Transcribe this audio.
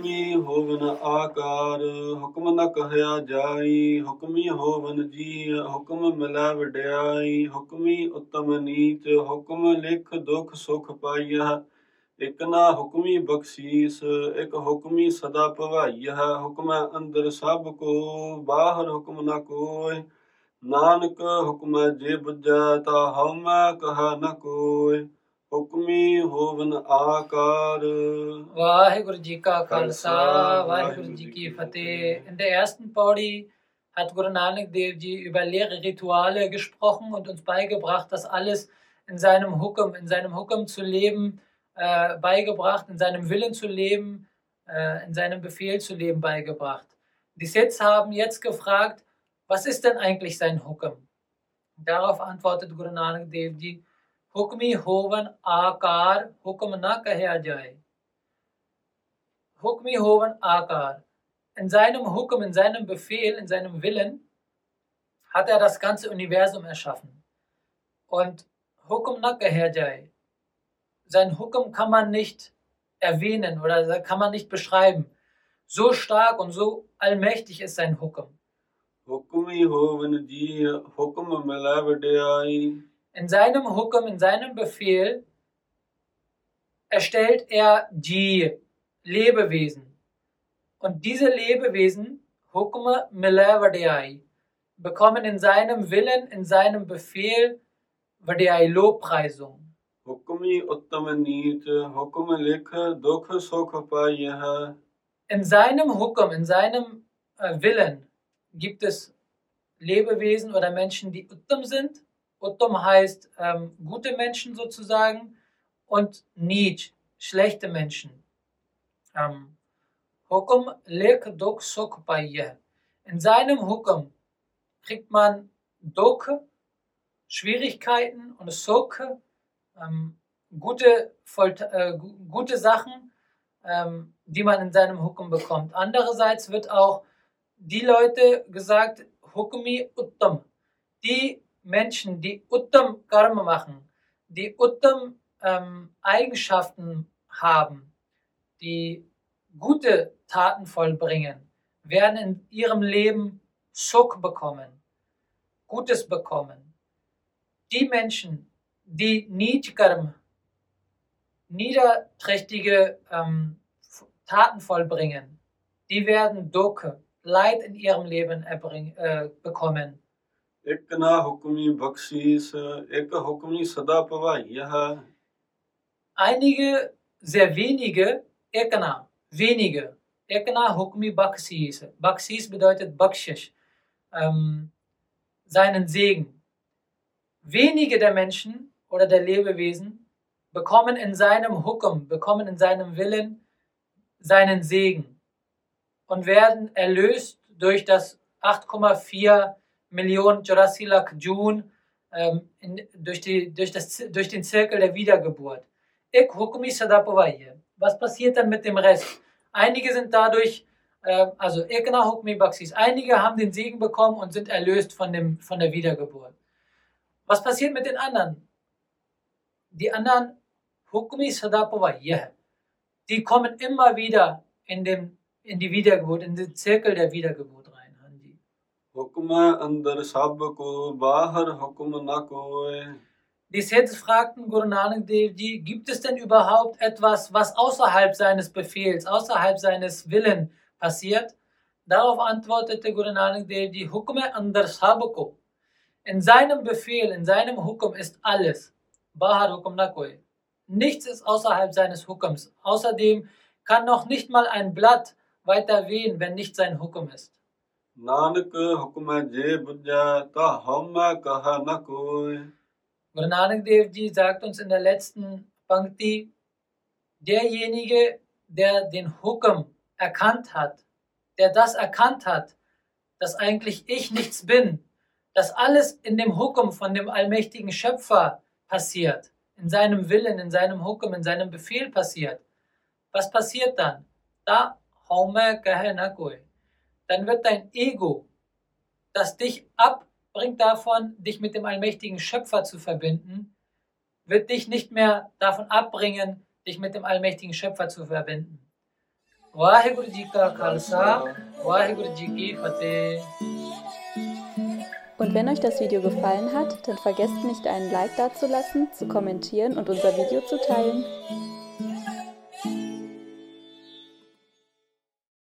ਹੁਕਮੀ ਹੋਵਨ ਆਕਾਰ, ਹੁਕਮ ਨ ਕਹਿਆ ਜਾਈ, ਹੁਕਮੀ ਹੋਵਨ ਜੀ ਹੁਕਮ ਮਿਲੈ ਵਡਿਆਈ, ਹੁਕਮੀ ਉਤਮ ਨੀਚ, ਹੁਕਮ ਲਿਖ ਦੁਖ ਸੁਖ ਪਾਈਆ। ਇਕ ਨਾ ਹੁਕਮੀ ਬਖਸ਼ੀਸ, ਇਕ ਹੁਕਮੀ ਸਦਾ ਭਵਾਈਆ। ਹੁਕਮੈ ਅੰਦਰ ਸਭ ਕੋ, ਬਾਹਰ ਹੁਕਮ ਨ ਕੋਇ। ਨਾਨਕ ਹੁਕਮੈ ਜੇ ਬੁਝੈ, ਤਾ ਹਉਮੈ ਕਹਾ ਨ ਕੋਇ। ਹੁਕਮੀ ਹੋਵਨ ਆਕਾਰ Vaheguru Ji Ka Khalsa, Vaheguru Ji Ki Fateh. In der ersten Paudi hat Guru Nanak Dev Ji über leere Rituale gesprochen und uns beigebracht, das alles in seinem Hukum, in seinem Hukum zu leben, äh, beigebracht, in seinem Willen zu leben, äh, in seinem Befehl zu leben, beigebracht. Die Siths haben jetzt gefragt, was ist denn eigentlich sein Hukum? Darauf antwortet Guru Nanak Dev Ji, ਹੁਕਮੀ ਹੋਵਨ ਆਕਾਰ ਹੁਕਮ ਨਾ ਕਹਿਆ ਜਾਏ ਹੁਕਮੀ ਹੋਵਨ ਆਕਾਰ in seinem Hukum, in seinem Befehl, in seinem Willen hat er das ganze Universum erschaffen. Und Hukum Nakaherjai, sein Hukum kann man nicht erwähnen oder kann man nicht beschreiben. So stark und so allmächtig ist sein Hukum. Hukum in seinem Hukum, in seinem Befehl erstellt er die Lebewesen. Und diese Lebewesen, Hukum Milavadei, bekommen in seinem Willen, in seinem Befehl Vadei Lobpreisung. Hukumi Uttamanit, Hukum Likha, Dukha Sokha In seinem Hukum, in seinem äh, Willen gibt es Lebewesen oder Menschen, die Uttam sind Uttam heißt ähm, gute Menschen sozusagen und Nij, schlechte Menschen. Ähm, Hukum lek duk paiye. In seinem Hukum kriegt man Duk, Schwierigkeiten und Suk, ähm, gute, äh, gu- gute Sachen, ähm, die man in seinem Hukum bekommt. Andererseits wird auch die Leute gesagt, Hukumi Uttam. Die Menschen, die Uttam Karma machen, die Uttam ähm, Eigenschaften haben, die gute Taten vollbringen, werden in ihrem Leben Suk bekommen, Gutes bekommen. Die Menschen, die Nidkarm, niederträchtige ähm, Taten vollbringen, die werden Doke, Leid in ihrem Leben erbring, äh, bekommen. ਇਕ ਨਾ ਹੁਕਮੀ ਬਖਸ਼ੀਸ ਇਕ ਹੁਕਮੀ ਸਦਾ ਭਵਾਈਆ Einige, sehr wenige, Ekana, wenige. Ekana Hukmi Baksis. Baksis bedeutet Bakshish, ähm, seinen Segen. Wenige der Menschen oder der Lebewesen bekommen in seinem Hukum, bekommen in seinem Willen seinen Segen und werden erlöst durch das 8,4 Millionen Jurasilak Jun, ähm, in, durch, die, durch, das, durch den Zirkel der Wiedergeburt. Ik hukmi sadapavaya. Was passiert dann mit dem Rest? Einige sind dadurch, äh, also Ekna hukmi baksis, einige haben den Segen bekommen und sind erlöst von, dem, von der Wiedergeburt. Was passiert mit den anderen? Die anderen hukmi sadapavaya, die kommen immer wieder in, den, in die Wiedergeburt, in den Zirkel der Wiedergeburt. ਹੁਕਮ ਅੰਦਰ ਸਭ ਕੋ ਬਾਹਰ ਹੁਕਮ ਨ ਕੋਇ Die Seths fragten Guru Nanak Dev Ji, gibt es denn überhaupt etwas, was außerhalb seines Befehls, außerhalb seines Willen passiert? Darauf antwortete Guru Nanak Dev Ji, Hukme andar sabko. In seinem Befehl, in seinem Hukum ist alles. Bahar Hukum na koi. Nichts ist außerhalb seines Hukums. Außerdem kann noch nicht mal ein Blatt weiter wehen, wenn nicht sein Hukum ist. Nanak ਹੁਕਮ ਜੇ ਬੁਝੈ ਤਾ ਹਉਮੈ ਕਹਾ ਨ ਕੋਇ Guru Nanak Dev Ji sagt uns in der letzten Pankti, derjenige, der den Hukum erkannt hat, der das erkannt hat, dass eigentlich ich nichts bin, dass alles in dem Hukum von dem allmächtigen Schöpfer passiert, in seinem Willen, in seinem Hukum, in seinem Befehl passiert. Was passiert dann? Da haume kahe na koi. Dann wird dein Ego, das dich abbringt davon, dich mit dem allmächtigen Schöpfer zu verbinden, wird dich nicht mehr davon abbringen, dich mit dem allmächtigen Schöpfer zu verbinden. Waheguru Ji Ki Fateh. Und wenn euch das Video gefallen hat, dann vergesst nicht einen Like dazulassen, zu kommentieren und unser Video zu teilen.